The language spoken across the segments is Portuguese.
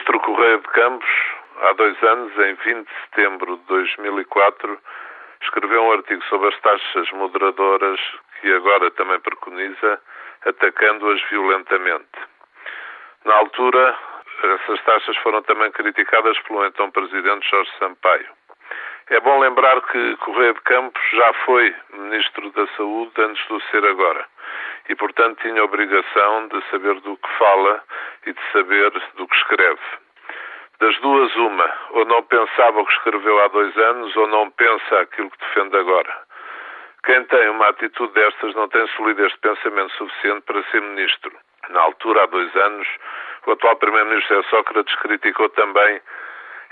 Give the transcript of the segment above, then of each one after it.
ministro Correia de Campos, há dois anos, em 20 de setembro de 2004, escreveu um artigo sobre as taxas moderadoras que agora também preconiza, atacando-as violentamente. Na altura, essas taxas foram também criticadas pelo então presidente Jorge Sampaio. É bom lembrar que Correia de Campos já foi Ministro da Saúde antes de ser agora e, portanto, tinha a obrigação de saber do que fala e de saber do que escreve. Das duas, uma, ou não pensava o que escreveu há dois anos, ou não pensa aquilo que defende agora. Quem tem uma atitude destas não tem solidez de pensamento suficiente para ser ministro. Na altura, há dois anos, o atual Primeiro-Ministro Sócrates criticou também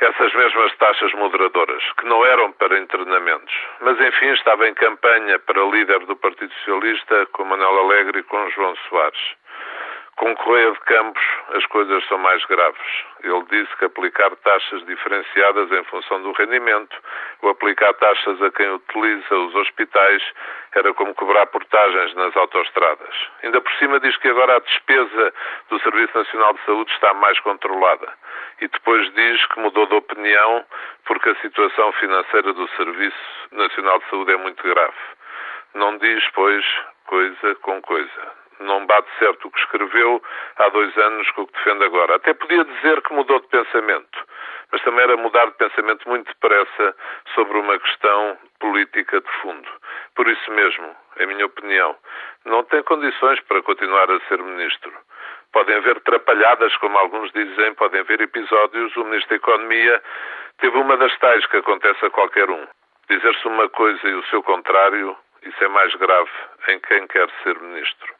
essas mesmas taxas moderadoras, que não eram para internamentos. Mas, enfim, estava em campanha para líder do Partido Socialista com Manuel Alegre e com João Soares. Com Correia de Campos, as coisas são mais graves. Ele disse que aplicar taxas diferenciadas em função do rendimento, ou aplicar taxas a quem utiliza os hospitais, era como cobrar portagens nas autoestradas. Ainda por cima diz que agora a despesa do Serviço Nacional de Saúde está mais controlada. E depois diz que mudou de opinião porque a situação financeira do Serviço Nacional de Saúde é muito grave. Não diz, pois, coisa com coisa não bate certo o que escreveu há dois anos com o que defende agora. Até podia dizer que mudou de pensamento, mas também era mudar de pensamento muito depressa sobre uma questão política de fundo. Por isso mesmo, em minha opinião, não tem condições para continuar a ser ministro. Podem haver trapalhadas, como alguns dizem, podem haver episódios. O ministro da Economia teve uma das tais que acontece a qualquer um. Dizer-se uma coisa e o seu contrário, isso é mais grave em quem quer ser ministro.